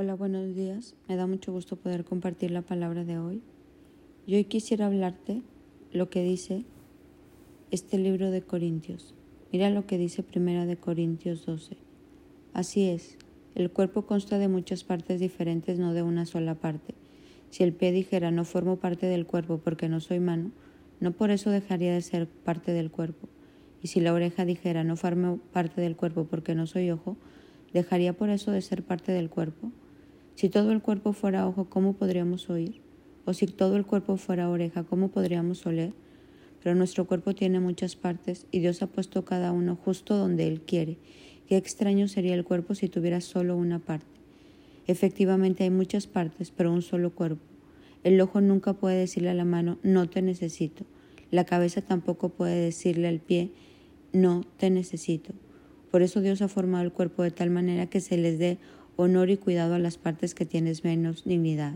Hola, buenos días. Me da mucho gusto poder compartir la palabra de hoy. Y hoy quisiera hablarte lo que dice este libro de Corintios. Mira lo que dice Primera de Corintios 12. Así es, el cuerpo consta de muchas partes diferentes, no de una sola parte. Si el pie dijera no formo parte del cuerpo porque no soy mano, no por eso dejaría de ser parte del cuerpo. Y si la oreja dijera no formo parte del cuerpo porque no soy ojo, dejaría por eso de ser parte del cuerpo. Si todo el cuerpo fuera ojo, ¿cómo podríamos oír? O si todo el cuerpo fuera oreja, ¿cómo podríamos oler? Pero nuestro cuerpo tiene muchas partes y Dios ha puesto cada uno justo donde Él quiere. Qué extraño sería el cuerpo si tuviera solo una parte. Efectivamente hay muchas partes, pero un solo cuerpo. El ojo nunca puede decirle a la mano, no te necesito. La cabeza tampoco puede decirle al pie, no te necesito. Por eso Dios ha formado el cuerpo de tal manera que se les dé honor y cuidado a las partes que tienes menos dignidad.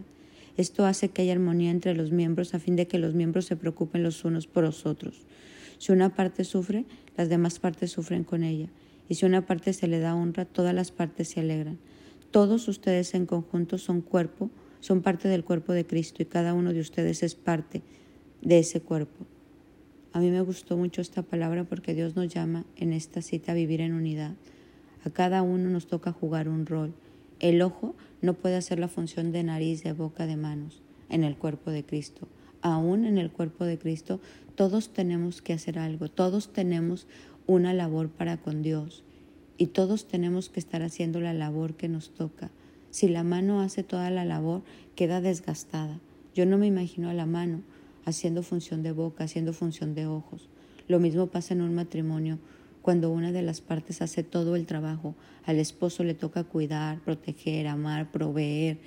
Esto hace que haya armonía entre los miembros a fin de que los miembros se preocupen los unos por los otros. Si una parte sufre, las demás partes sufren con ella. Y si una parte se le da honra, todas las partes se alegran. Todos ustedes en conjunto son cuerpo, son parte del cuerpo de Cristo y cada uno de ustedes es parte de ese cuerpo. A mí me gustó mucho esta palabra porque Dios nos llama en esta cita a vivir en unidad. A cada uno nos toca jugar un rol el ojo no puede hacer la función de nariz, de boca, de manos en el cuerpo de Cristo. Aún en el cuerpo de Cristo, todos tenemos que hacer algo, todos tenemos una labor para con Dios y todos tenemos que estar haciendo la labor que nos toca. Si la mano hace toda la labor, queda desgastada. Yo no me imagino a la mano haciendo función de boca, haciendo función de ojos. Lo mismo pasa en un matrimonio cuando una de las partes hace todo el trabajo, al esposo le toca cuidar, proteger, amar, proveer,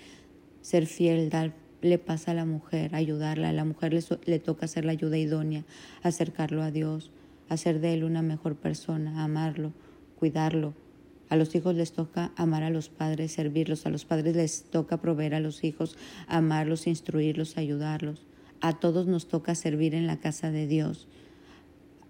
ser fiel, dar le pasa a la mujer, ayudarla, a la mujer le, le, toca hacer la ayuda idónea, acercarlo a Dios, hacer de él una mejor persona, amarlo, cuidarlo. A los hijos les toca amar a los padres, servirlos, a los padres les toca proveer a los hijos, amarlos, instruirlos, ayudarlos. A todos nos toca servir en la casa de Dios.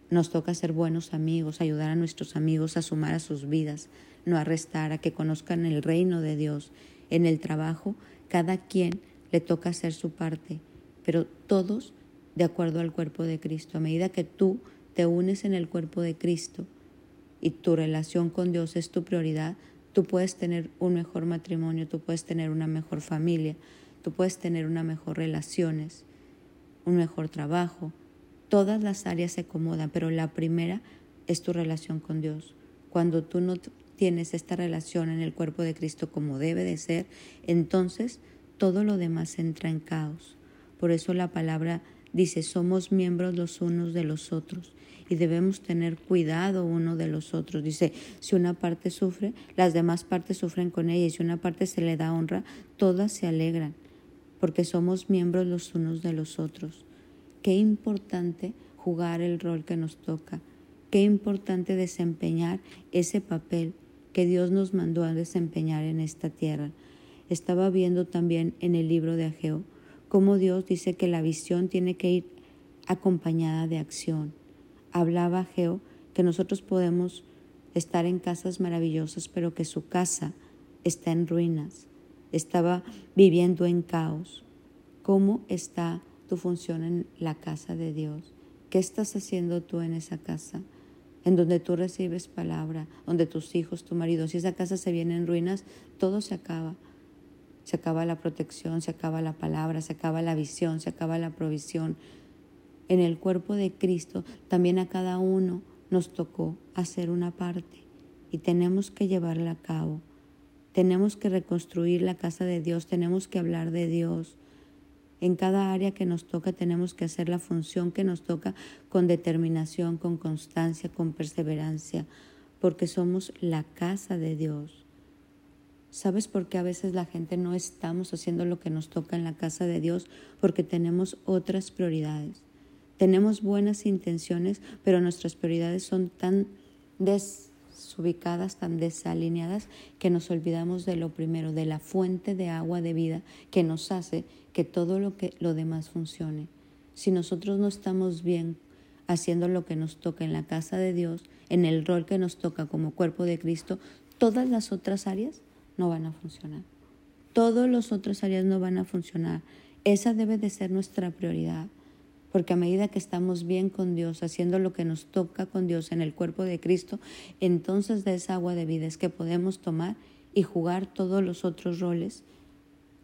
Nos toca ser buenos amigos, ayudar a nuestros amigos a sumar a sus vidas, no arrestar, a que conozcan el reino de Dios. En el trabajo, cada quien le toca hacer su parte, pero todos de acuerdo al cuerpo de Cristo. A medida que tú te unes en el cuerpo de Cristo y tu relación con Dios es tu prioridad, tú puedes tener un mejor matrimonio, tú puedes tener una mejor familia, tú puedes tener una mejor relaciones, un mejor trabajo, todas las áreas se acomodan, pero la primera es tu relación con Dios. Cuando tú no tienes esta relación en el cuerpo de Cristo como debe de ser, entonces todo lo demás entra en caos. Por eso la palabra dice, somos miembros los unos de los otros y debemos tener cuidado uno de los otros. Dice, si una parte sufre, las demás partes sufren con ella y si una parte se le da honra, todas se alegran, porque somos miembros los unos de los otros. Qué importante jugar el rol que nos toca. Qué importante desempeñar ese papel que Dios nos mandó a desempeñar en esta tierra. Estaba viendo también en el libro de Ageo cómo Dios dice que la visión tiene que ir acompañada de acción. Hablaba Ageo que nosotros podemos estar en casas maravillosas, pero que su casa está en ruinas, estaba viviendo en caos. ¿Cómo está tu función en la casa de Dios. ¿Qué estás haciendo tú en esa casa? En donde tú recibes palabra, donde tus hijos, tu marido, si esa casa se viene en ruinas, todo se acaba. Se acaba la protección, se acaba la palabra, se acaba la visión, se acaba la provisión. En el cuerpo de Cristo también a cada uno nos tocó hacer una parte y tenemos que llevarla a cabo. Tenemos que reconstruir la casa de Dios, tenemos que hablar de Dios, en cada área que nos toca tenemos que hacer la función que nos toca con determinación, con constancia, con perseverancia, porque somos la casa de Dios. ¿Sabes por qué a veces la gente no estamos haciendo lo que nos toca en la casa de Dios? Porque tenemos otras prioridades. Tenemos buenas intenciones, pero nuestras prioridades son tan des ubicadas, tan desalineadas, que nos olvidamos de lo primero, de la fuente de agua de vida que nos hace que todo lo, que, lo demás funcione. Si nosotros no estamos bien haciendo lo que nos toca en la casa de Dios, en el rol que nos toca como cuerpo de Cristo, todas las otras áreas no van a funcionar. todas las otras áreas no van a funcionar. Esa debe de ser nuestra prioridad. Porque a medida que estamos bien con Dios, haciendo lo que nos toca con Dios en el cuerpo de Cristo, entonces de esa agua de vida es que podemos tomar y jugar todos los otros roles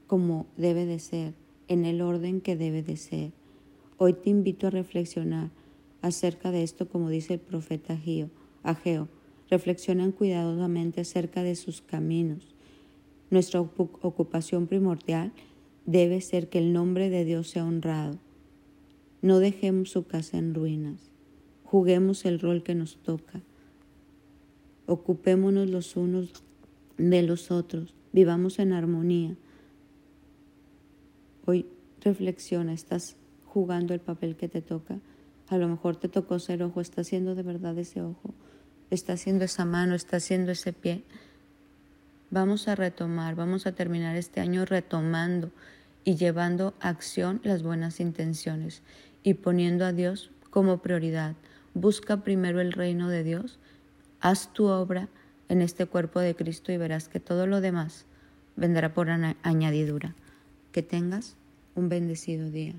como debe de ser, en el orden que debe de ser. Hoy te invito a reflexionar acerca de esto como dice el profeta Ageo. Reflexionan cuidadosamente acerca de sus caminos. Nuestra ocupación primordial debe ser que el nombre de Dios sea honrado no dejemos su casa en ruinas. Juguemos el rol que nos toca. Ocupémonos los unos de los otros. Vivamos en armonía. Hoy reflexiona, ¿estás jugando el papel que te toca? A lo mejor te tocó ser ojo, ¿está haciendo de verdad ese ojo? ¿Está haciendo esa mano? ¿Está haciendo ese pie? Vamos a retomar, vamos a terminar este año retomando y llevando a acción las buenas intenciones y poniendo a Dios como prioridad. Busca primero el reino de Dios, haz tu obra en este cuerpo de Cristo y verás que todo lo demás vendrá por añadidura. Que tengas un bendecido día.